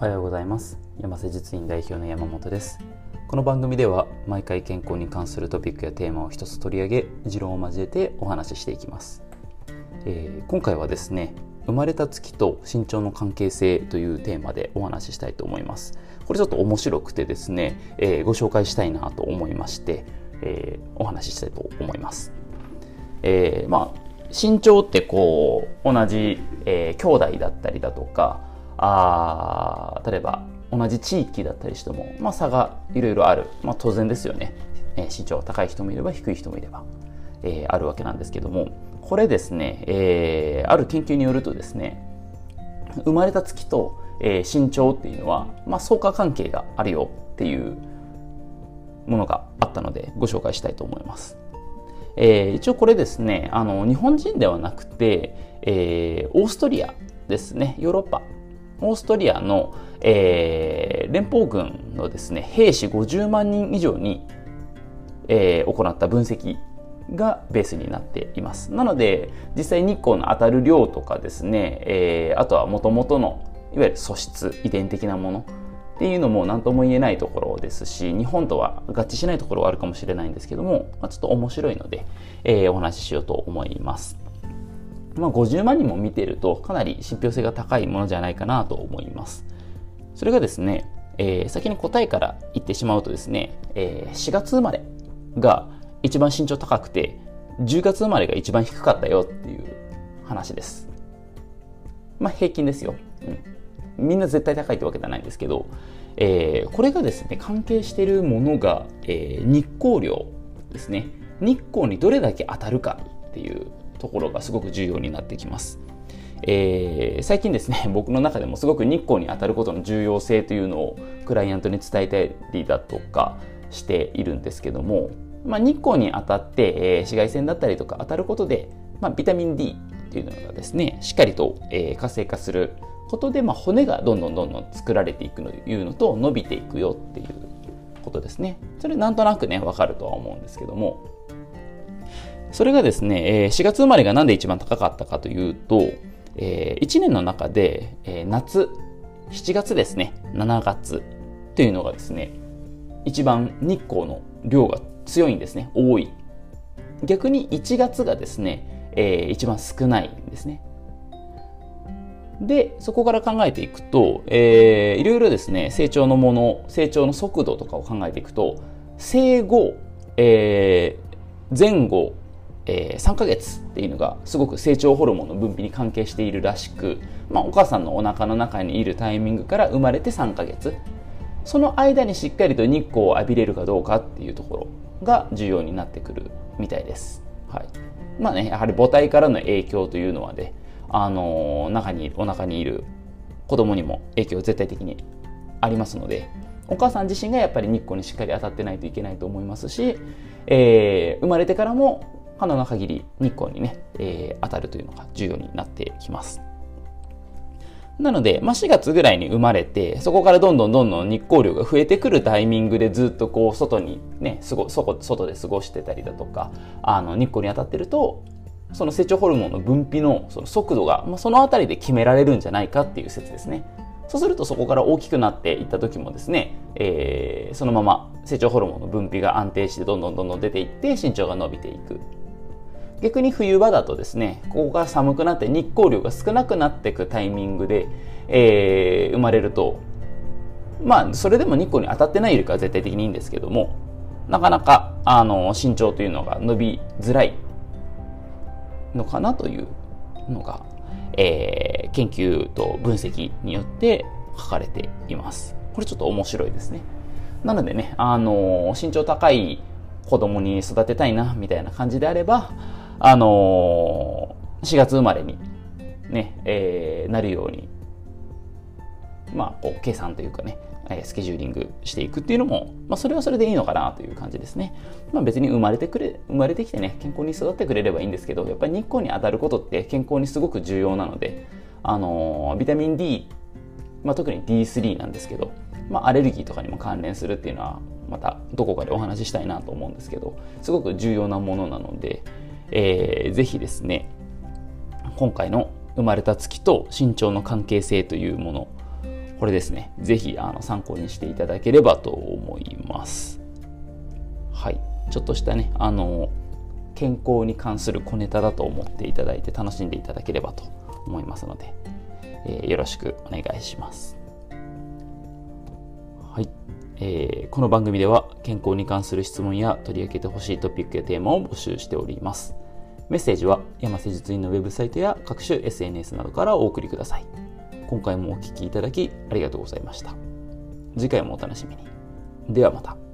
おはようございます。山瀬実院代表の山本です。この番組では毎回健康に関するトピックやテーマを一つ取り上げ持論を交えてお話ししていきます、えー、今回はですね生まれた月と身長の関係性というテーマでお話ししたいと思います。これちょっと面白くてですね、えー、ご紹介したいなと思いまして、えー、お話ししたいと思います。え、まあ身長ってこう同じ、えー、兄弟だったりだとかあ例えば同じ地域だったりしても、まあ、差がいろいろある、まあ、当然ですよね、えー、身長が高い人もいれば低い人もいれば、えー、あるわけなんですけども。これですね、えー、ある研究によるとですね生まれた月と、えー、身長っていうのは、まあ、相関関係があるよっていうものがあったのでご紹介したいと思います。えー、一応これですねあの日本人ではなくて、えー、オーストリアですね。ヨーロッパオーストリアの、えー、連邦軍のですね兵士50万人以上に、えー、行った分析がベースになっていますなので実際日光の当たる量とかですね、えー、あとはもともとのいわゆる素質遺伝的なものっていうのも何とも言えないところですし日本とは合致しないところはあるかもしれないんですけども、まあ、ちょっと面白いので、えー、お話ししようと思います。まあ、50万人も見てるとかなり信憑性が高いものじゃないかなと思います。それがですね、えー、先に答えから言ってしまうとですね、えー、4月生まれが一番身長高くて10月生まれが一番低かったよっていう話です。まあ平均ですよ。うんみんな絶対高いってわけじゃないんですけど、えー、これがですね関係しているものが、えー、日光量ですね日光にどれだけ当たるかっていうところがすごく重要になってきます。えー、最近ですね 僕の中でもすごく日光に当たることの重要性というのをクライアントに伝えたりだとかしているんですけども、まあ、日光に当たって、えー、紫外線だったりとか当たることで、まあ、ビタミン D っていうのがですねしっかりと、えー、活性化することで、まあ、骨がどんどんどんどん作られていくというのと伸びていくよっていうことですね。それなんとなくね、わかるとは思うんですけども、それがですね、4月生まれがなんで一番高かったかというと、1年の中で夏、7月ですね、7月というのがですね、一番日光の量が強いんですね、多い。逆に1月がですね、一番少ないんですね。で、そこから考えていくと、えー、いろいろですね、成長のもの、成長の速度とかを考えていくと、生後、えー、前後、えー、3ヶ月っていうのがすごく成長ホルモンの分泌に関係しているらしく、まあ、お母さんのお腹の中にいるタイミングから生まれて3ヶ月その間にしっかりと日光を浴びれるかどうかっていうところが重要になってくるみたいです。はい。まあね、やはり母体からの影響というのはね、あの中にお腹にいる子供にも影響絶対的にありますのでお母さん自身がやっぱり日光にしっかり当たってないといけないと思いますし、えー、生まれてからも可能な限り日光にね、えー、当たるというのが重要になってきます。なので、まあ、4月ぐらいに生まれて、そこからどんどんどんどん日光量が増えてくるタイミングでずっとこう外にね、すご外で過ごしてたりだとか、あの日光に当たってると、その成長ホルモンの分泌のその速度が、まあ、そのあたりで決められるんじゃないかっていう説ですね。そうするとそこから大きくなっていった時もですね、えー、そのまま成長ホルモンの分泌が安定してどんどんどんどん出ていって身長が伸びていく。逆に冬場だとですね、ここが寒くなって日光量が少なくなっていくタイミングで、えー、生まれると、まあ、それでも日光に当たってないよりかは絶対的にいいんですけども、なかなか、あの、身長というのが伸びづらいのかなというのが、えー、研究と分析によって書かれています。これちょっと面白いですね。なのでね、あの、身長高い子供に育てたいな、みたいな感じであれば、あのー、4月生まれにね、えー、なるように、まあ、こう計算というかね、えスケジューリングしていくっていうのも、まあ、それはそれでいいのかなという感じですね。まあ、別に生まれてくれ、生まれてきてね、健康に育ってくれればいいんですけど、やっぱり日光に当たることって健康にすごく重要なので、あのー、ビタミン D、まあ、特に D3 なんですけど、まあ、アレルギーとかにも関連するっていうのは、またどこかでお話ししたいなと思うんですけど、すごく重要なものなので、えー、ぜひですね、今回の生まれた月と身長の関係性というものこれですね、ぜひあの参考にしていただければと思います。はい。ちょっとしたね、あの、健康に関する小ネタだと思っていただいて楽しんでいただければと思いますので、えー、よろしくお願いします。はい、えー、この番組では健康に関する質問や取り上げてほしいトピックやテーマを募集しております。メッセージは山瀬術院のウェブサイトや各種 SNS などからお送りください。今回もお聴きいただきありがとうございました。次回もお楽しみに。ではまた。